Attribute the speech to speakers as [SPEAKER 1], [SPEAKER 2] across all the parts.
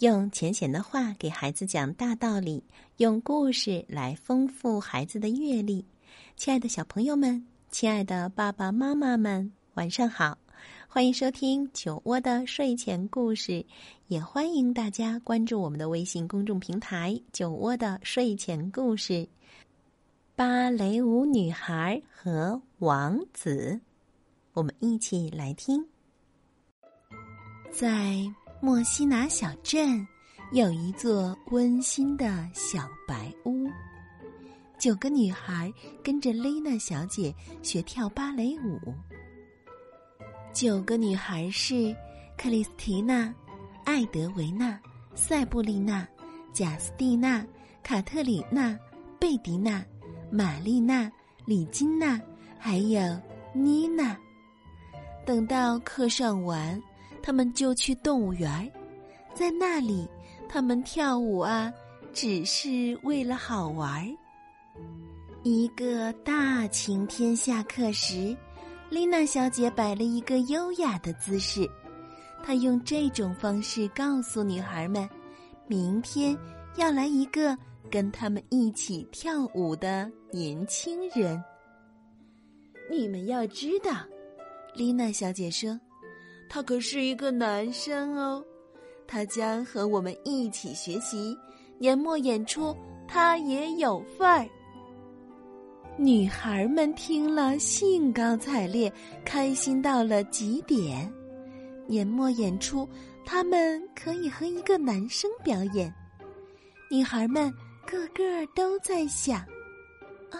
[SPEAKER 1] 用浅显的话给孩子讲大道理，用故事来丰富孩子的阅历。亲爱的小朋友们，亲爱的爸爸妈妈们，晚上好！欢迎收听酒窝的睡前故事，也欢迎大家关注我们的微信公众平台“酒窝的睡前故事”。芭蕾舞女孩和王子，我们一起来听。在。莫西拿小镇有一座温馨的小白屋，九个女孩跟着丽娜小姐学跳芭蕾舞。九个女孩是克里斯提娜、艾德维娜、塞布丽娜、贾斯蒂娜、卡特里娜、贝迪娜、玛丽娜、李金娜，还有妮娜。等到课上完。他们就去动物园，在那里，他们跳舞啊，只是为了好玩。一个大晴天下课时，丽娜小姐摆了一个优雅的姿势，她用这种方式告诉女孩们：明天要来一个跟他们一起跳舞的年轻人。你们要知道，丽娜小姐说。他可是一个男生哦，他将和我们一起学习年末演出，他也有份儿。女孩们听了兴高采烈，开心到了极点。年末演出，他们可以和一个男生表演。女孩们个个都在想：啊，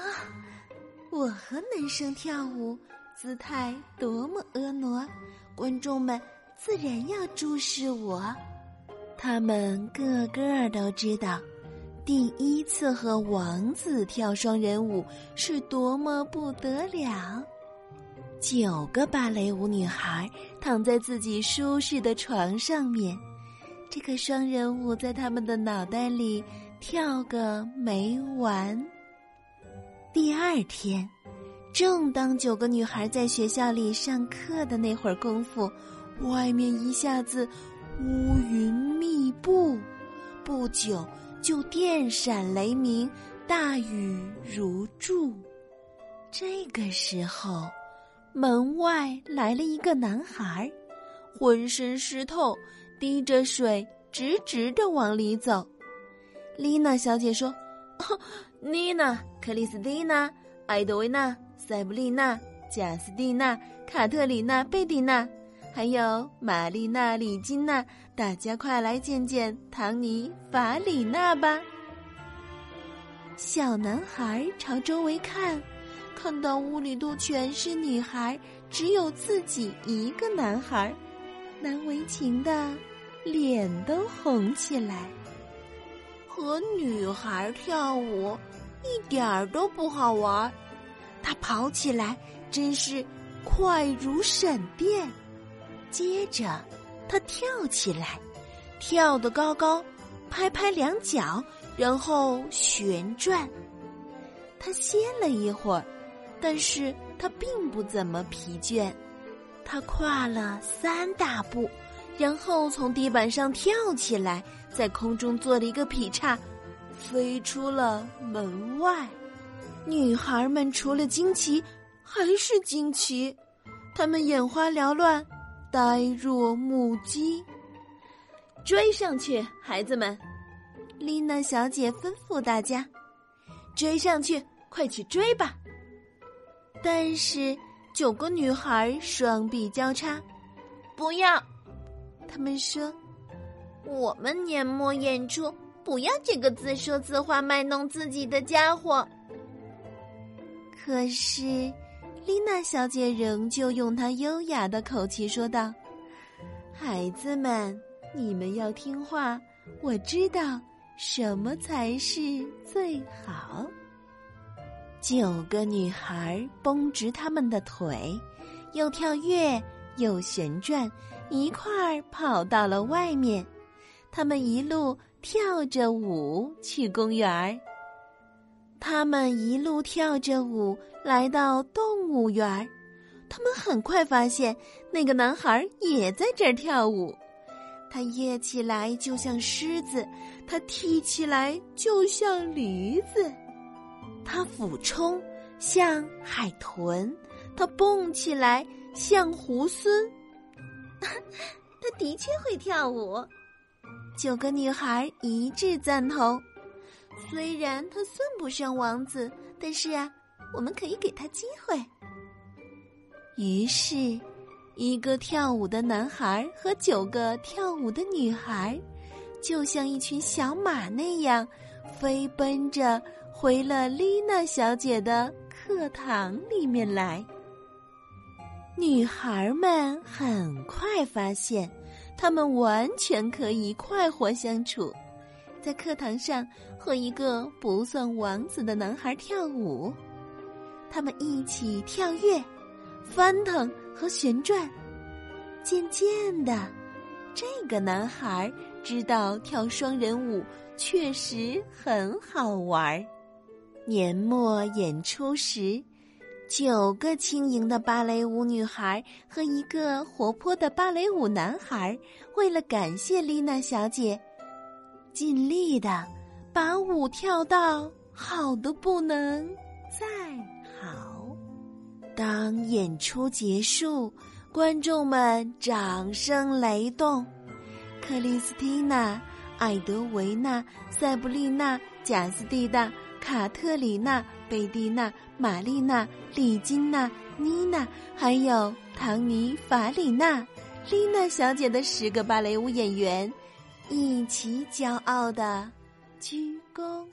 [SPEAKER 1] 我和男生跳舞，姿态多么婀娜！观众们自然要注视我，他们个个都知道，第一次和王子跳双人舞是多么不得了。九个芭蕾舞女孩躺在自己舒适的床上面，这个双人舞在他们的脑袋里跳个没完。第二天。正当九个女孩在学校里上课的那会儿功夫，外面一下子乌云密布，不久就电闪雷鸣，大雨如注。这个时候，门外来了一个男孩，浑身湿透，滴着水，直直的往里走。丽娜小姐说：“哦妮娜、克里斯蒂娜、艾德维娜。”塞布丽娜、贾斯蒂娜、卡特里娜、贝蒂娜，还有玛丽娜、李金娜，大家快来见见唐尼、法里娜吧！小男孩朝周围看，看到屋里都全是女孩，只有自己一个男孩，难为情的脸都红起来。和女孩跳舞一点儿都不好玩。他跑起来真是快如闪电，接着他跳起来，跳得高高，拍拍两脚，然后旋转。他歇了一会儿，但是他并不怎么疲倦。他跨了三大步，然后从地板上跳起来，在空中做了一个劈叉，飞出了门外。女孩们除了惊奇，还是惊奇，她们眼花缭乱，呆若木鸡。追上去，孩子们！丽娜小姐吩咐大家：“追上去，快去追吧！”但是九个女孩双臂交叉，不要。他们说：“
[SPEAKER 2] 我们年末演出，不要这个自说自话、卖弄自己的家伙。”
[SPEAKER 1] 可是，丽娜小姐仍旧用她优雅的口气说道：“孩子们，你们要听话，我知道什么才是最好。九个女孩绷直她们的腿，又跳跃又旋转，一块儿跑到了外面。她们一路跳着舞去公园儿。他们一路跳着舞来到动物园。他们很快发现，那个男孩也在这儿跳舞。他跃起来就像狮子，他踢起来就像驴子。他俯冲像海豚，他蹦起来像猢狲。他的确会跳舞。九个女孩一致赞同。虽然他算不上王子，但是啊，我们可以给他机会。于是，一个跳舞的男孩和九个跳舞的女孩，就像一群小马那样，飞奔着。回了丽娜小姐的课堂里面来。女孩们很快发现，她们完全可以快活相处，在课堂上和一个不算王子的男孩跳舞。他们一起跳跃、翻腾和旋转。渐渐的，这个男孩知道跳双人舞确实很好玩儿。年末演出时，九个轻盈的芭蕾舞女孩和一个活泼的芭蕾舞男孩，为了感谢丽娜小姐，尽力的把舞跳到好的不能再好。当演出结束，观众们掌声雷动，克里斯蒂娜、艾德维娜、塞布丽娜、贾斯蒂娜。卡特里娜、贝蒂娜、玛丽娜、丽金娜、妮娜，还有唐尼、法里娜、丽娜小姐的十个芭蕾舞演员，一起骄傲地鞠躬。